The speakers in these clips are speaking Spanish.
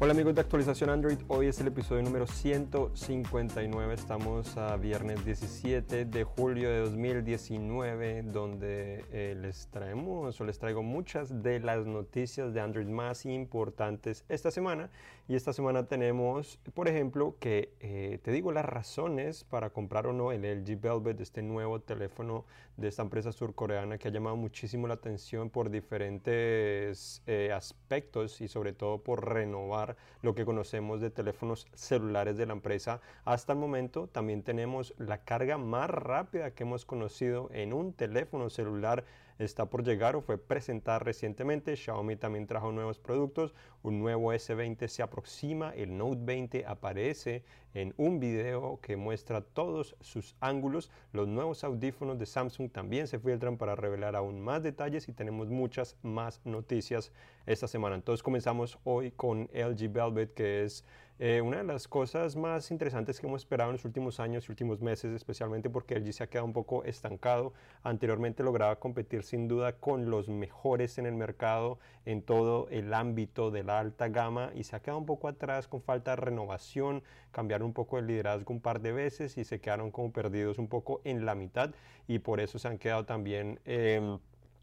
Hola amigos de actualización Android, hoy es el episodio número 159, estamos a viernes 17 de julio de 2019 donde eh, les traemos o les traigo muchas de las noticias de Android más importantes esta semana. Y esta semana tenemos por ejemplo que eh, te digo las razones para comprar o no el LG Velvet, este nuevo teléfono de esta empresa surcoreana que ha llamado muchísimo la atención por diferentes eh, aspectos y sobre todo por renovar lo que conocemos de teléfonos celulares de la empresa hasta el momento. También tenemos la carga más rápida que hemos conocido en un teléfono celular está por llegar o fue presentada recientemente. Xiaomi también trajo nuevos productos. Un nuevo S20 se aproxima. El Note 20 aparece en un video que muestra todos sus ángulos. Los nuevos audífonos de Samsung también se filtran para revelar aún más detalles y tenemos muchas más noticias esta semana. Entonces comenzamos hoy con LG Velvet que es eh, una de las cosas más interesantes que hemos esperado en los últimos años y últimos meses, especialmente porque LG se ha quedado un poco estancado. Anteriormente lograba competir sin duda con los mejores en el mercado en todo el ámbito de la alta gama y se ha quedado un poco atrás con falta de renovación, cambiaron un poco el liderazgo un par de veces y se quedaron como perdidos un poco en la mitad y por eso se han quedado también... Em,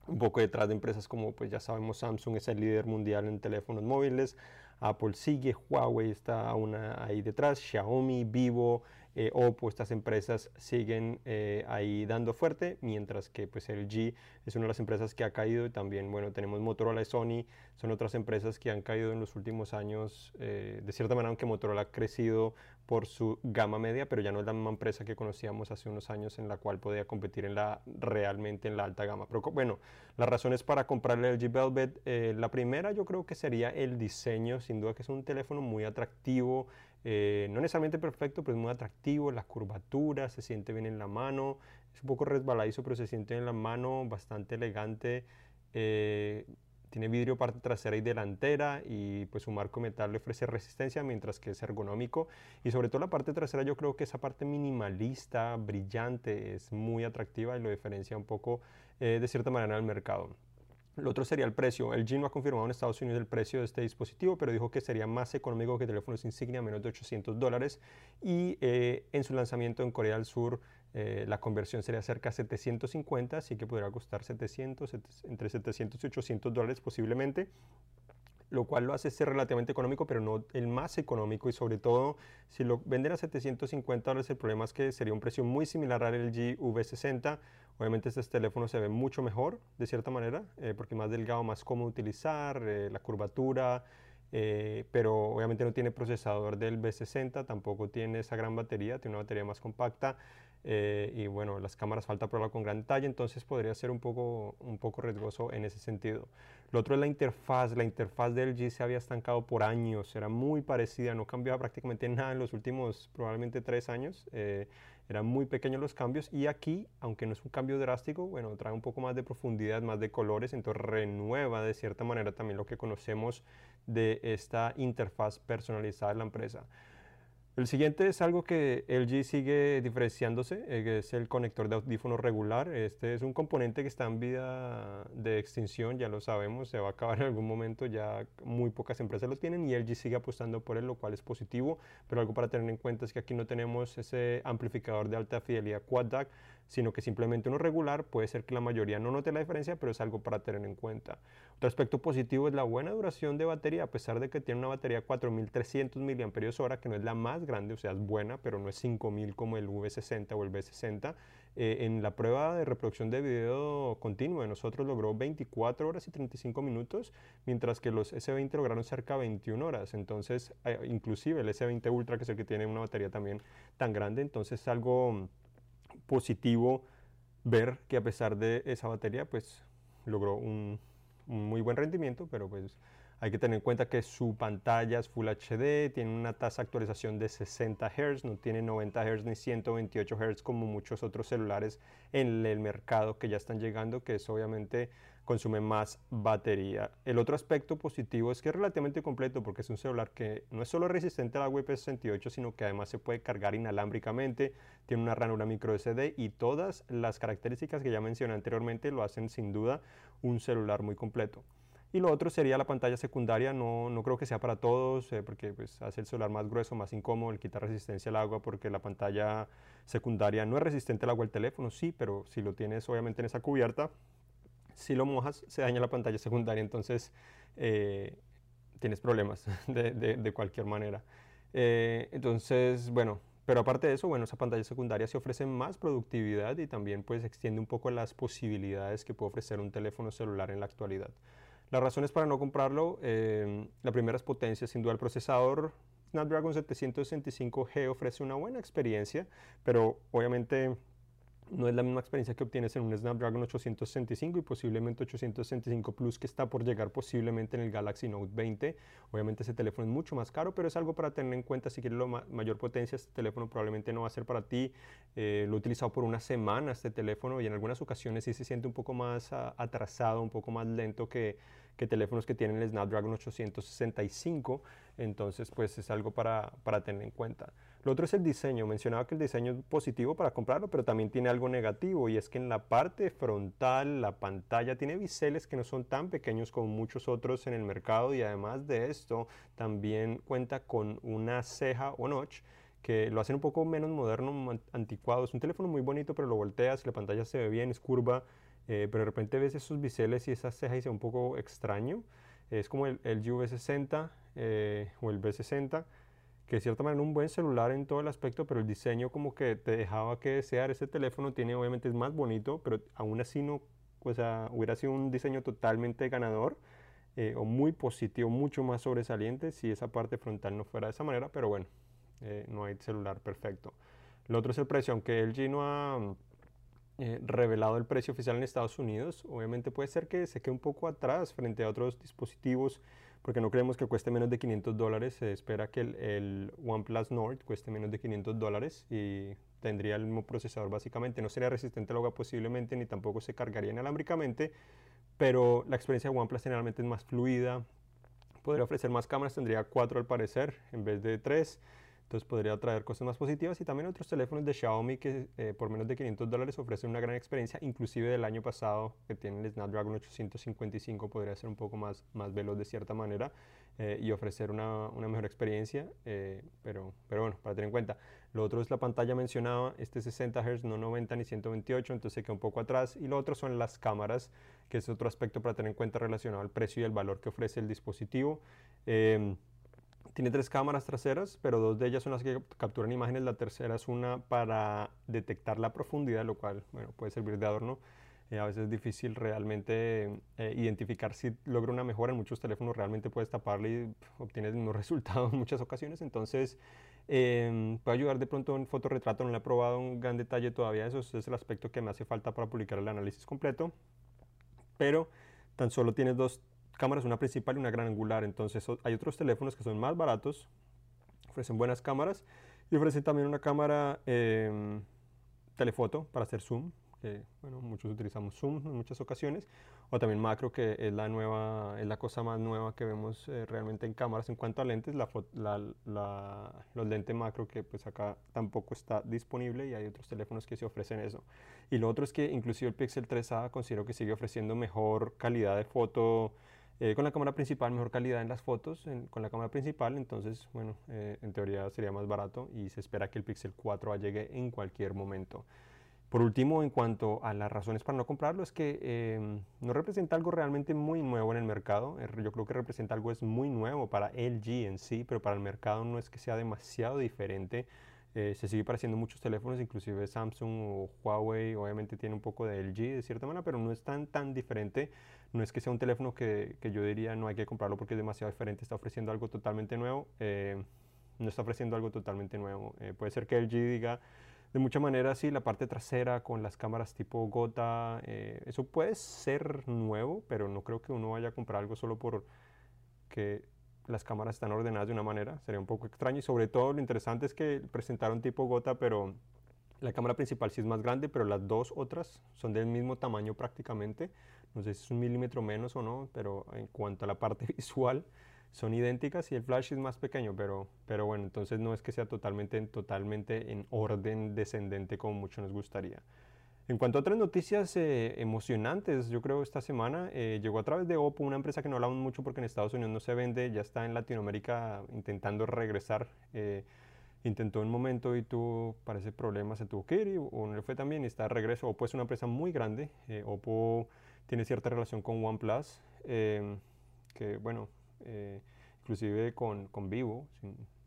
un poco detrás de empresas como pues ya sabemos Samsung es el líder mundial en teléfonos móviles, Apple sigue, Huawei está una ahí detrás, Xiaomi, Vivo, eh, Oppo, estas empresas siguen eh, ahí dando fuerte, mientras que pues LG es una de las empresas que ha caído y también, bueno, tenemos Motorola y Sony, son otras empresas que han caído en los últimos años, eh, de cierta manera, aunque Motorola ha crecido por su gama media, pero ya no es la misma empresa que conocíamos hace unos años en la cual podía competir en la, realmente en la alta gama. Pero bueno, las razones para comprar el LG Velvet, la primera yo creo que sería el diseño, sin duda que es un teléfono muy atractivo, eh, no necesariamente perfecto, pero es muy atractivo, la curvatura, se siente bien en la mano, es un poco resbaladizo, pero se siente en la mano, bastante elegante. Eh, tiene vidrio parte trasera y delantera y pues su marco metal le ofrece resistencia mientras que es ergonómico y sobre todo la parte trasera yo creo que esa parte minimalista, brillante es muy atractiva y lo diferencia un poco eh, de cierta manera al mercado. Lo otro sería el precio. El G no ha confirmado en Estados Unidos el precio de este dispositivo, pero dijo que sería más económico que teléfonos insignia, menos de 800 dólares. Y eh, en su lanzamiento en Corea del Sur, eh, la conversión sería cerca de 750, así que podría costar 700, entre 700 y 800 dólares posiblemente lo cual lo hace ser relativamente económico, pero no el más económico y sobre todo si lo venden a 750 dólares el problema es que sería un precio muy similar al LG V60. Obviamente este teléfono se ve mucho mejor de cierta manera eh, porque más delgado, más cómodo utilizar, eh, la curvatura, eh, pero obviamente no tiene procesador del V60, tampoco tiene esa gran batería, tiene una batería más compacta. Eh, y bueno, las cámaras falta probarlo con gran detalle, entonces podría ser un poco, un poco riesgoso en ese sentido. Lo otro es la interfaz, la interfaz del G se había estancado por años, era muy parecida, no cambiaba prácticamente nada en los últimos probablemente tres años, eh, eran muy pequeños los cambios y aquí, aunque no es un cambio drástico, bueno, trae un poco más de profundidad, más de colores, entonces renueva de cierta manera también lo que conocemos de esta interfaz personalizada de la empresa. El siguiente es algo que LG sigue diferenciándose, eh, que es el conector de audífono regular. Este es un componente que está en vida de extinción, ya lo sabemos, se va a acabar en algún momento, ya muy pocas empresas lo tienen y LG sigue apostando por él, lo cual es positivo, pero algo para tener en cuenta es que aquí no tenemos ese amplificador de alta fidelidad Quad DAC, sino que simplemente uno regular, puede ser que la mayoría no note la diferencia, pero es algo para tener en cuenta. Otro aspecto positivo es la buena duración de batería, a pesar de que tiene una batería 4300 mAh, que no es la más grande, o sea, es buena, pero no es 5000 como el V60 o el V60. Eh, en la prueba de reproducción de video continuo de nosotros logró 24 horas y 35 minutos, mientras que los S20 lograron cerca de 21 horas. Entonces, eh, inclusive el S20 Ultra, que es el que tiene una batería también tan grande, entonces es algo positivo ver que a pesar de esa batería, pues logró un, muy buen rendimiento, pero pues hay que tener en cuenta que su pantalla es Full HD, tiene una tasa de actualización de 60 Hz, no tiene 90 Hz ni 128 Hz como muchos otros celulares en el mercado que ya están llegando, que es obviamente consume más batería. El otro aspecto positivo es que es relativamente completo porque es un celular que no es solo resistente a la IP68, sino que además se puede cargar inalámbricamente, tiene una ranura micro SD y todas las características que ya mencioné anteriormente lo hacen sin duda un celular muy completo. Y lo otro sería la pantalla secundaria, no, no creo que sea para todos, eh, porque pues, hace el celular más grueso, más incómodo, le quita resistencia al agua, porque la pantalla secundaria no es resistente al agua del teléfono, sí, pero si lo tienes obviamente en esa cubierta, si lo mojas se daña la pantalla secundaria, entonces eh, tienes problemas de, cualquier manera. Eh, entonces, bueno, pero aparte de eso, bueno, esa pantalla secundaria se ofrece más productividad y también pues extiende un poco las posibilidades que puede ofrecer un teléfono celular en la actualidad. Las razones para no comprarlo, eh, la primera es potencia, sin duda el procesador Snapdragon 765G ofrece una buena experiencia, pero obviamente no es la misma experiencia que obtienes en un Snapdragon 865 y posiblemente 865 Plus que está por llegar posiblemente en el Galaxy Note 20. Obviamente ese teléfono es mucho más caro, pero es algo para tener en cuenta si quieres la mayor potencia. Este teléfono probablemente no va a ser para ti. Eh, lo he utilizado por una semana este teléfono y en algunas ocasiones sí se siente un poco más ah, atrasado, un poco más lento que, que teléfonos que tienen el Snapdragon 865. Entonces pues es algo para, para tener en cuenta. Lo otro es el diseño. Mencionaba que el diseño es positivo para comprarlo, pero también tiene algo negativo y es que en la parte frontal la pantalla tiene biseles que no son tan pequeños como muchos otros en el mercado y además de esto también cuenta con una ceja o notch que lo hacen un poco menos moderno, anticuado. Es un teléfono muy bonito, pero lo volteas, la pantalla se ve bien, es curva, eh, pero de repente ves esos biseles y esa ceja y se ve un poco extraño. Es como el, el V60 eh, o el B60 que de cierta manera un buen celular en todo el aspecto, pero el diseño como que te dejaba que desear. Ese teléfono tiene, obviamente, es más bonito, pero aún así no, o sea, hubiera sido un diseño totalmente ganador eh, o muy positivo, mucho más sobresaliente si esa parte frontal no fuera de esa manera, pero bueno, eh, no hay celular perfecto. Lo otro es el precio, aunque LG no ha eh, revelado el precio oficial en Estados Unidos, obviamente puede ser que se quede un poco atrás frente a otros dispositivos porque no creemos que cueste menos de 500 dólares. Se espera que el, OnePlus Nord cueste menos de 500 dólares y tendría el mismo procesador básicamente. No sería resistente al agua posiblemente, ni tampoco se cargaría inalámbricamente, pero la experiencia de OnePlus generalmente es más fluida. Podría ofrecer más cámaras, tendría cuatro al parecer en vez de tres. Entonces podría traer cosas más positivas y también otros teléfonos de Xiaomi que eh, por menos de 500 dólares ofrecen una gran experiencia, inclusive del año pasado que tienen el Snapdragon 855 podría ser un poco más, más veloz de cierta manera eh, y ofrecer una, una mejor experiencia, eh, pero, pero bueno, para tener en cuenta. Lo otro es la pantalla mencionada, este 60 Hz, no 90 ni 128, entonces se queda un poco atrás. Y lo otro son las cámaras, que es otro aspecto para tener en cuenta relacionado al precio y el valor que ofrece el dispositivo. Tiene tres cámaras traseras, pero dos de ellas son las que capturan imágenes. La tercera es una para detectar la profundidad, lo cual bueno, puede servir de adorno. Eh, a veces es difícil realmente eh, identificar si logra una mejora. En muchos teléfonos realmente puedes taparle y obtienes el mismo resultado en muchas ocasiones. Entonces, em, puede ayudar de pronto en fotorretrato. No lo he probado en gran detalle todavía. Eso es el aspecto que me hace falta para publicar el análisis completo. Pero tan solo tienes dos cámaras, una principal y una gran angular. Entonces hay otros teléfonos que son más baratos, ofrecen buenas cámaras y ofrecen también una cámara em, telefoto para hacer zoom, que bueno, muchos utilizamos zoom en muchas ocasiones, o también macro, que es la nueva, es la cosa más nueva que vemos eh, realmente en cámaras en cuanto a lentes, la, la, los lentes macro que pues acá tampoco está disponible y hay otros teléfonos que se ofrecen eso. Y lo otro es que inclusive el Pixel 3a considero que sigue ofreciendo mejor calidad de foto, eh, con la cámara principal, mejor calidad en las fotos con la cámara principal, entonces, bueno, eh, en teoría sería más barato y se espera que el Pixel 4 llegue en cualquier momento. Por último, en cuanto a las razones para no comprarlo, es que eh, no representa algo realmente muy nuevo en el mercado. Yo creo que representa algo es muy nuevo para LG en sí, pero para el mercado no es que sea demasiado diferente. Eh, se sigue pareciendo muchos teléfonos, inclusive Samsung o Huawei, obviamente tiene un poco de LG de cierta manera, pero no es tan, tan diferente. No es que sea un teléfono que, que yo diría no hay que comprarlo porque es demasiado diferente, está ofreciendo algo totalmente nuevo. Eh, no está ofreciendo algo totalmente nuevo. Eh, puede ser que LG diga de mucha manera sí, la parte trasera con las cámaras tipo gota, eso puede ser nuevo, pero no creo que uno vaya a comprar algo solo por que las cámaras están ordenadas de una manera, sería un poco extraño y sobre todo lo interesante es que presentaron tipo gota, pero la cámara principal sí es más grande, pero las dos otras son del mismo tamaño prácticamente, no sé si es un milímetro menos o no, pero en cuanto a la parte visual son idénticas y el flash es más pequeño, pero, pero bueno, entonces no es que sea totalmente, totalmente en orden descendente como mucho nos gustaría. En cuanto a otras noticias eh, emocionantes, yo creo esta semana eh, llegó a través de Oppo, una empresa que no hablamos mucho porque en Estados Unidos no se vende, ya está en Latinoamérica intentando regresar. Eh, intentó un momento y tuvo, parece, problemas, se tuvo que ir o no le fue también y está de regreso. Oppo es una empresa muy grande. Oppo tiene cierta relación con OnePlus, que bueno, inclusive con, con Vivo,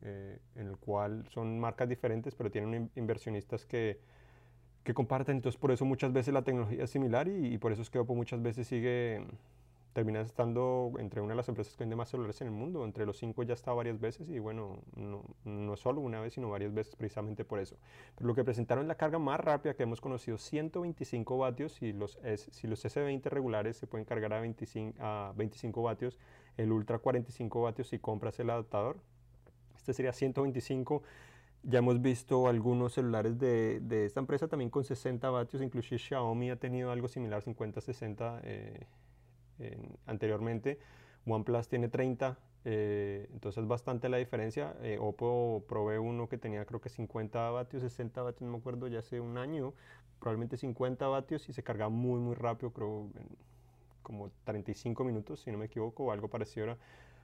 en el cual son marcas diferentes, pero tienen inversionistas que que comparten. Entonces, por eso muchas veces la tecnología es similar y, por eso es que Oppo muchas veces sigue, termina estando entre una de las empresas que vende más celulares en el mundo. Entre los cinco ya está varias veces y bueno, no, no solo una vez, sino varias veces precisamente por eso. Pero lo que presentaron es la carga más rápida que hemos conocido, 125 vatios y los, si los S20 regulares se pueden cargar a 25, a 25 vatios, el Ultra 45 vatios si compras el adaptador. Este sería 125 ya hemos visto algunos celulares de, de, esta empresa también con 60 vatios, inclusive Xiaomi ha tenido algo similar, 50-60 eh, anteriormente. OnePlus tiene 30, eh, entonces bastante la diferencia. Eh, Oppo probé uno que tenía creo que 50 vatios, 60 vatios, no me acuerdo, ya hace un año, probablemente 50 vatios y se carga muy muy rápido, creo como 35 minutos, si no me equivoco, o algo parecido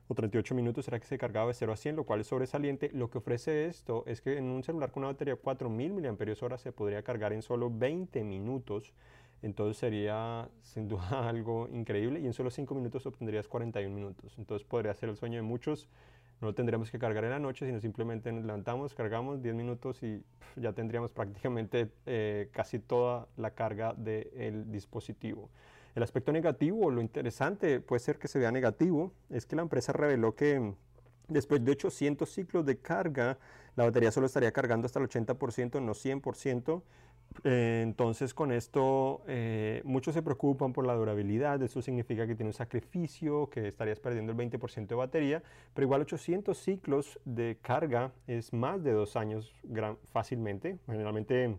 o 38 minutos será que se cargaba de 0 a 100, lo cual es sobresaliente. Lo que ofrece esto es que en un celular con una batería de 4000 mAh se podría cargar en solo 20 minutos. Entonces sería sin duda algo increíble y en solo 5 minutos obtendrías 41 minutos. Entonces podría ser el sueño de muchos. No lo tendríamos que cargar en la noche, sino simplemente nos levantamos, cargamos 10 minutos y ya tendríamos prácticamente eh, casi toda la carga del dispositivo. El aspecto negativo, lo interesante puede ser que se vea negativo, es que la empresa reveló que después de 800 ciclos de carga, la batería solo estaría cargando hasta el 80%, no 100%. Eh, entonces con esto eh, muchos se preocupan por la durabilidad, eso significa que tiene un sacrificio, que estarías perdiendo el 20% de batería, pero igual 800 ciclos de carga es más de dos años fácilmente. Generalmente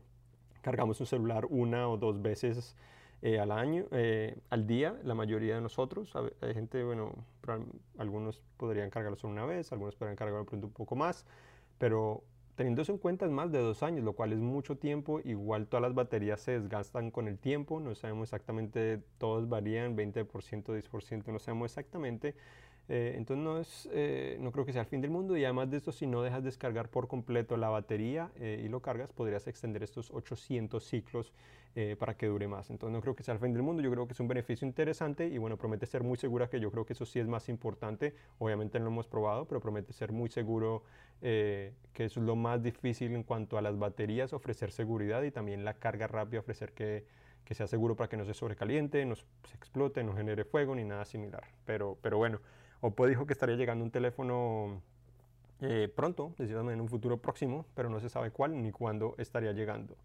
cargamos un celular una o dos veces eh, al año, al día, la mayoría de nosotros. Hay gente, bueno, algunos podrían cargarlo solo una vez, algunos podrían cargarlo un poco más, pero teniendo eso en cuenta es más de dos años, lo cual es mucho tiempo. Igual todas las baterías se desgastan con el tiempo, no sabemos exactamente, todos varían, 20%, 10%, no sabemos exactamente. Eh, entonces no, es, eh, no creo que sea el fin del mundo y además de esto, si no dejas descargar por completo la batería eh, y lo cargas, podrías extender estos 800 ciclos para que dure más. Entonces no creo que sea el fin del mundo, yo creo que es un beneficio interesante y bueno, promete ser muy segura, que yo creo que eso sí es más importante. Obviamente no lo hemos probado, pero promete ser muy seguro, que eso es lo más difícil en cuanto a las baterías, ofrecer seguridad y también la carga rápida, ofrecer que que sea seguro para que no se sobrecaliente, no se explote, no genere fuego ni nada similar. Pero, pero bueno, Oppo dijo que estaría llegando un teléfono eh, pronto, decíamos en un futuro próximo, pero no se sabe cuál ni cuándo estaría llegando.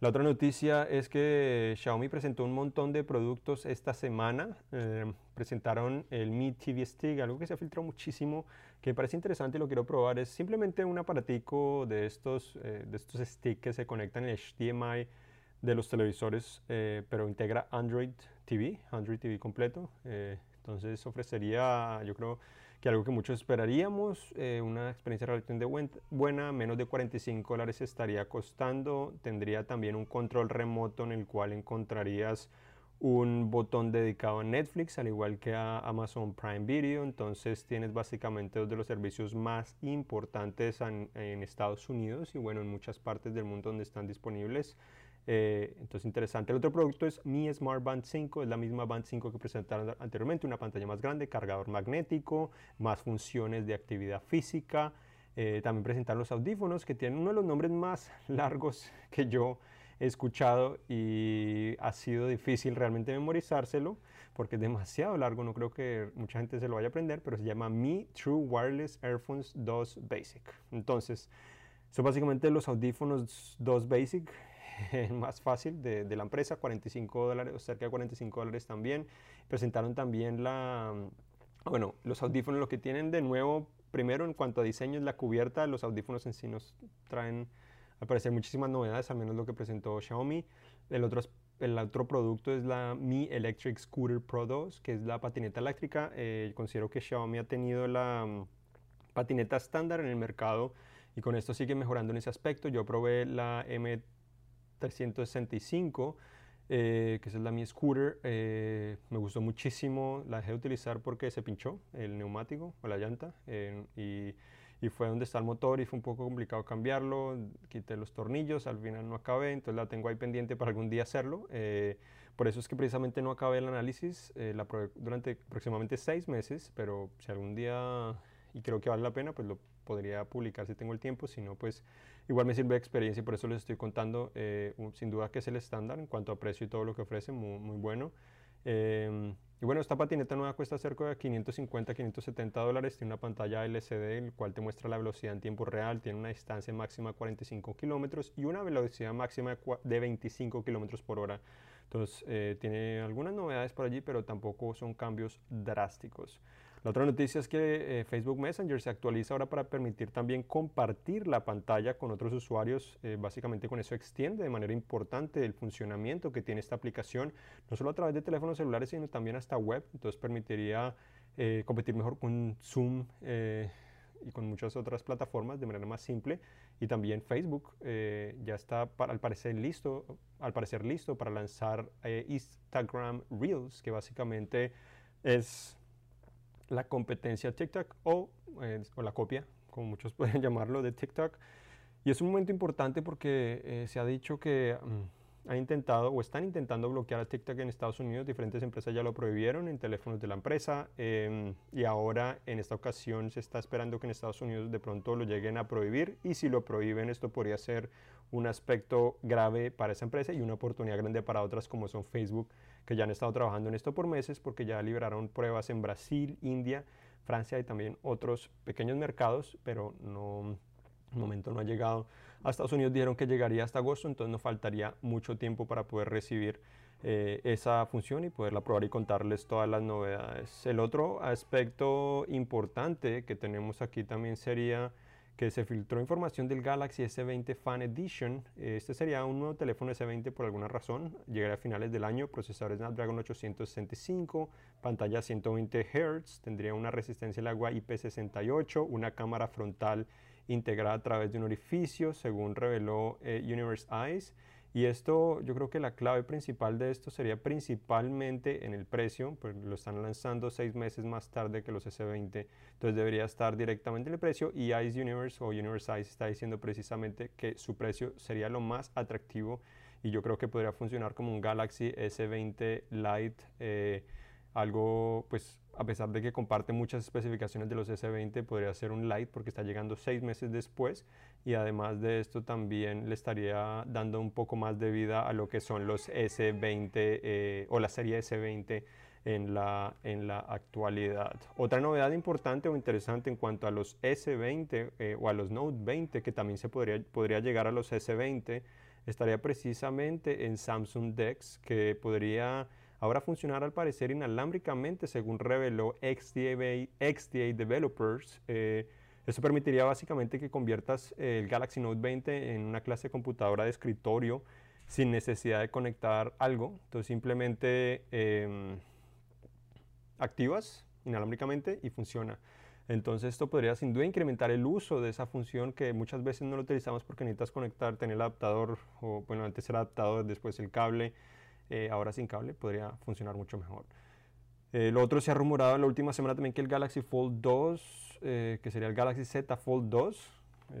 La otra noticia es que Xiaomi presentó un montón de productos esta semana. Eh, presentaron el Mi TV Stick, algo que se ha filtrado muchísimo, que parece interesante y lo quiero probar. Es simplemente un aparatico de estos, eh, de estos sticks que se conectan en HDMI de los televisores, pero integra Android TV, Android TV completo. Entonces ofrecería, yo creo que algo que muchos esperaríamos, eh, una experiencia relativamente buena, menos de 45 dólares estaría costando, tendría también un control remoto en el cual encontrarías un botón dedicado a Netflix, al igual que a Amazon Prime Video, entonces tienes básicamente dos de los servicios más importantes en, en Estados Unidos y bueno, en muchas partes del mundo donde están disponibles. Eh, entonces interesante. El otro producto es Mi Smart Band 5, es la misma Band 5 que presentaron anteriormente, una pantalla más grande, cargador magnético, más funciones de actividad física. Eh, también presentaron los audífonos que tienen uno de los nombres más largos que yo he escuchado y ha sido difícil realmente memorizárselo porque es demasiado largo, no creo que mucha gente se lo vaya a aprender, pero se llama Mi True Wireless Earphones 2 Basic. Entonces, son básicamente los audífonos 2 Basic más fácil de, de, la empresa, 45 dólares, cerca de 45 dólares también. Presentaron también la, bueno, los audífonos, lo que tienen de nuevo, primero en cuanto a diseño es la cubierta, los audífonos en sí nos traen, al parecer, muchísimas novedades, al menos lo que presentó Xiaomi. El otro, el otro producto es la Mi Electric Scooter Pro 2, que es la patineta eléctrica. Eh, considero que Xiaomi ha tenido la mm, patineta estándar en el mercado y con esto sigue mejorando en ese aspecto. Yo probé la M 365, eh, que es la mi scooter. Eh, me gustó muchísimo, la dejé de utilizar porque se pinchó el neumático o la llanta y, y, fue donde está el motor y fue un poco complicado cambiarlo. Quité los tornillos, al final no acabé, entonces la tengo ahí pendiente para algún día hacerlo. Eh, por eso es que precisamente no acabé el análisis, la durante aproximadamente seis meses, pero si algún día, y creo que vale la pena, pues lo podría publicar si tengo el tiempo, si no, pues igual me sirve de experiencia y por eso les estoy contando. Eh, sin duda que es el estándar en cuanto a precio y todo lo que ofrece, muy, muy bueno. Em, y bueno, esta patineta nueva cuesta cerca de 550, 570 dólares. Tiene una pantalla LCD, el cual te muestra la velocidad en tiempo real. Tiene una distancia máxima de 45 kilómetros y una velocidad máxima de 25 kilómetros por hora. Entonces, eh, tiene algunas novedades por allí, pero tampoco son cambios drásticos. La otra noticia es que eh, Facebook Messenger se actualiza ahora para permitir también compartir la pantalla con otros usuarios. Eh, básicamente con eso extiende de manera importante el funcionamiento que tiene esta aplicación, no solo a través de teléfonos celulares, sino también hasta web. Entonces permitiría eh, competir mejor con Zoom y con muchas otras plataformas de manera más simple. Y también Facebook ya está al parecer listo, al parecer listo para lanzar Instagram Reels, que básicamente es la competencia TikTok o, eh, o la copia, como muchos pueden llamarlo, de TikTok. Y es un momento importante porque eh, se ha dicho que mm, han intentado o están intentando bloquear a TikTok en Estados Unidos. Diferentes empresas ya lo prohibieron en teléfonos de la empresa em, y ahora en esta ocasión se está esperando que en Estados Unidos de pronto lo lleguen a prohibir y si lo prohíben esto podría ser un aspecto grave para esa empresa y una oportunidad grande para otras como son Facebook que ya han estado trabajando en esto por meses porque ya liberaron pruebas en Brasil, India, Francia y también otros pequeños mercados, pero no, el momento no ha llegado. A Estados Unidos dijeron que llegaría hasta agosto, entonces nos faltaría mucho tiempo para poder recibir eh, esa función y poderla probar y contarles todas las novedades. El otro aspecto importante que tenemos aquí también sería que se filtró información del Galaxy S20 Fan Edition. Este sería un nuevo teléfono S20 por alguna razón. Llegaría a finales del año, procesador Snapdragon 865, pantalla 120 Hz, tendría una resistencia al agua IP68, una cámara frontal integrada a través de un orificio, según reveló eh, Universe Eyes. Y esto, yo creo que la clave principal de esto sería principalmente en el precio, pues lo están lanzando seis meses más tarde que los S20, entonces debería estar directamente en el precio y Ice Universe o Universe Ice está diciendo precisamente que su precio sería lo más atractivo y yo creo que podría funcionar como un Galaxy S20 Lite, eh, algo pues a pesar de que comparte muchas especificaciones de los S20, podría ser un Lite porque está llegando seis meses después y además de esto también le estaría dando un poco más de vida a lo que son los S20 eh, o la serie S20 en la, en la actualidad. Otra novedad importante o interesante en cuanto a los S20 eh, o a los Note 20 que también se podría, podría llegar a los S20 estaría precisamente en Samsung DeX que podría ahora funcionar al parecer inalámbricamente según reveló XDA, Developers. Eh, eso permitiría básicamente que conviertas el Galaxy Note 20 en una clase de computadora de escritorio sin necesidad de conectar algo. Entonces simplemente em, activas inalámbricamente y funciona. Entonces esto podría sin duda incrementar el uso de esa función que muchas veces no lo utilizamos porque necesitas conectar, tener el adaptador, o bueno, antes era adaptador, después el cable, eh, ahora sin cable podría funcionar mucho mejor. Eh, lo otro se ha rumorado en la última semana también que el Galaxy Fold 2, eh, que sería el Galaxy Z Fold 2,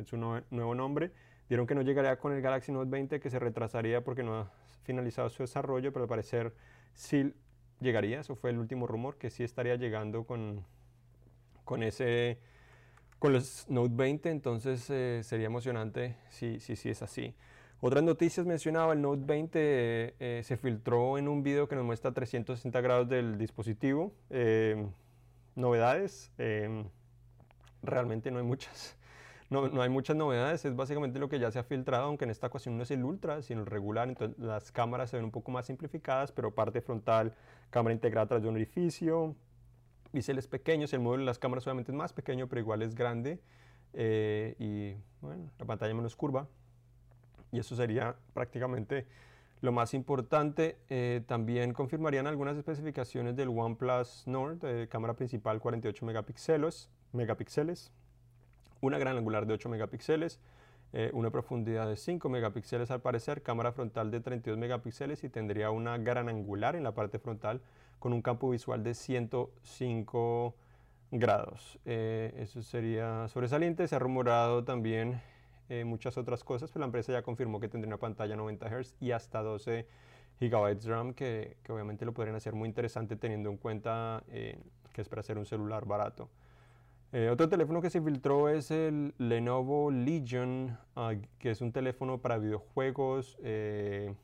es su nuevo nombre, dieron que no llegaría con el Galaxy Note 20, que se retrasaría porque no ha finalizado su desarrollo, pero al parecer sí llegaría, eso fue el último rumor, que sí estaría llegando con, con ese con los Note 20, entonces sería emocionante si, si, si es así. Otras noticias mencionaba, el Note 20 eh, se filtró en un video que nos muestra 360 grados del dispositivo. Em, novedades, em, realmente no hay muchas. No, no, hay muchas novedades, es básicamente lo que ya se ha filtrado, aunque en esta ocasión no es el Ultra, sino el regular, entonces las cámaras se ven un poco más simplificadas, pero parte frontal, cámara integrada tras de un orificio, biseles pequeños, el módulo de las cámaras obviamente es más pequeño, pero igual es grande, eh, y bueno, la pantalla menos curva, y eso sería prácticamente lo más importante. Eh, también confirmarían algunas especificaciones del OnePlus Nord, de cámara principal 48 megapíxeles, megapíxeles una gran angular de 8 megapíxeles, eh, una profundidad de 5 megapíxeles al parecer, cámara frontal de 32 megapíxeles y tendría una gran angular en la parte frontal con un campo visual de 105 grados. Eh, eso sería sobresaliente. Se ha rumorado también eh, muchas otras cosas, pero la empresa ya confirmó que tendría una pantalla 90 Hz y hasta 12 GB RAM, que, que, obviamente lo podrían hacer muy interesante teniendo en cuenta que es para hacer un celular barato. Eh, otro teléfono que se filtró es el Lenovo Legion, ah, que es un teléfono para videojuegos. Eh,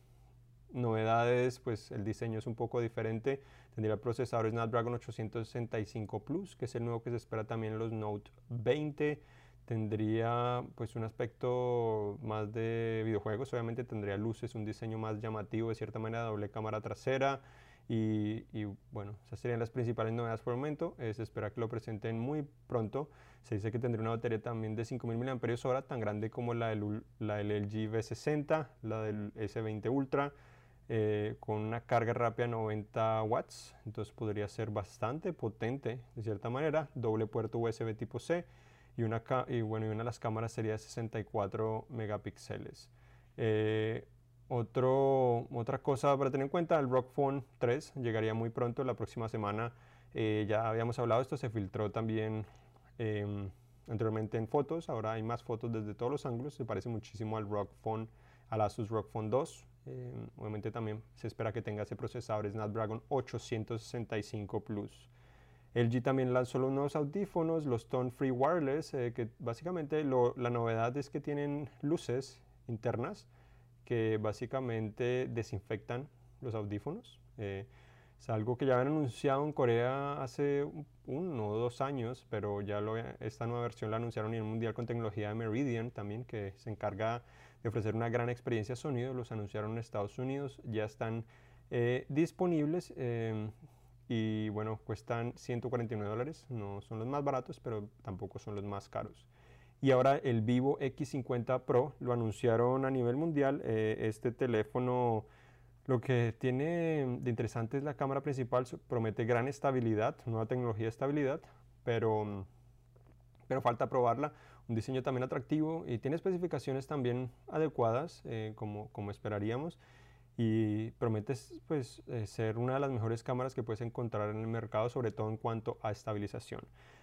novedades, pues el diseño es un poco diferente. Tendría el procesador Snapdragon 865 Plus, que es el nuevo que se espera también en los Note 20. Tendría pues un aspecto más de videojuegos, obviamente tendría luces, un diseño más llamativo, de cierta manera, doble cámara trasera. Y, bueno, esas serían las principales novedades por el momento. Se espera que lo presenten muy pronto. Se dice que tendría una batería también de 5000 mAh, tan grande como la del, la del LG V60, la del S20 Ultra, eh, con una carga rápida 90 watts. Entonces podría ser bastante potente de cierta manera. Doble puerto USB tipo C y una, y bueno, y una de las cámaras sería 64 megapíxeles. Eh, otro, otra cosa para tener en cuenta, el Rock Phone 3 llegaría muy pronto, la próxima semana. Eh, ya habíamos hablado de esto, se filtró también em, anteriormente en fotos, ahora hay más fotos desde todos los ángulos, se parece muchísimo al Rock Phone, al Asus Rock Phone 2. Em, obviamente también se espera que tenga ese procesador Snapdragon 865 Plus. LG también lanzó nuevos audífonos, los Tone Free Wireless, eh, que básicamente la novedad es que tienen luces internas que básicamente desinfectan los audífonos. Eh, es algo que ya habían anunciado en Corea hace uno o dos años, pero ya lo, esta nueva versión la anunciaron en el Mundial con tecnología de Meridian también, que se encarga de ofrecer una gran experiencia sonido. Los anunciaron en Estados Unidos, ya están eh, disponibles em, y bueno, cuestan 149 dólares. No son los más baratos, pero tampoco son los más caros. Y ahora el Vivo X50 Pro lo anunciaron a nivel mundial. Eh, este teléfono lo que tiene de interesante es la cámara principal, promete gran estabilidad, nueva tecnología de estabilidad, pero, pero falta probarla. Un diseño también atractivo y tiene especificaciones también adecuadas, eh, como, como esperaríamos y promete pues, eh, ser una de las mejores cámaras que puedes encontrar en el mercado, sobre todo en cuanto a estabilización.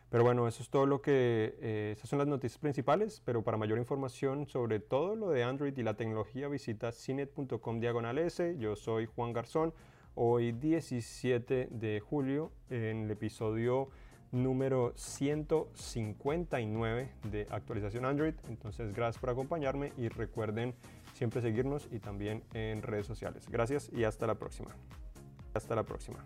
Pero bueno, eso es todo lo que, eh, esas son las noticias principales, pero para mayor información sobre todo lo de Android y la tecnología visita cinet.com diagonal S. Yo soy Juan Garzón, hoy 17 de julio en el episodio número 159 de actualización Android. Entonces, gracias por acompañarme y recuerden siempre seguirnos y también en redes sociales. Gracias y hasta la próxima. Hasta la próxima.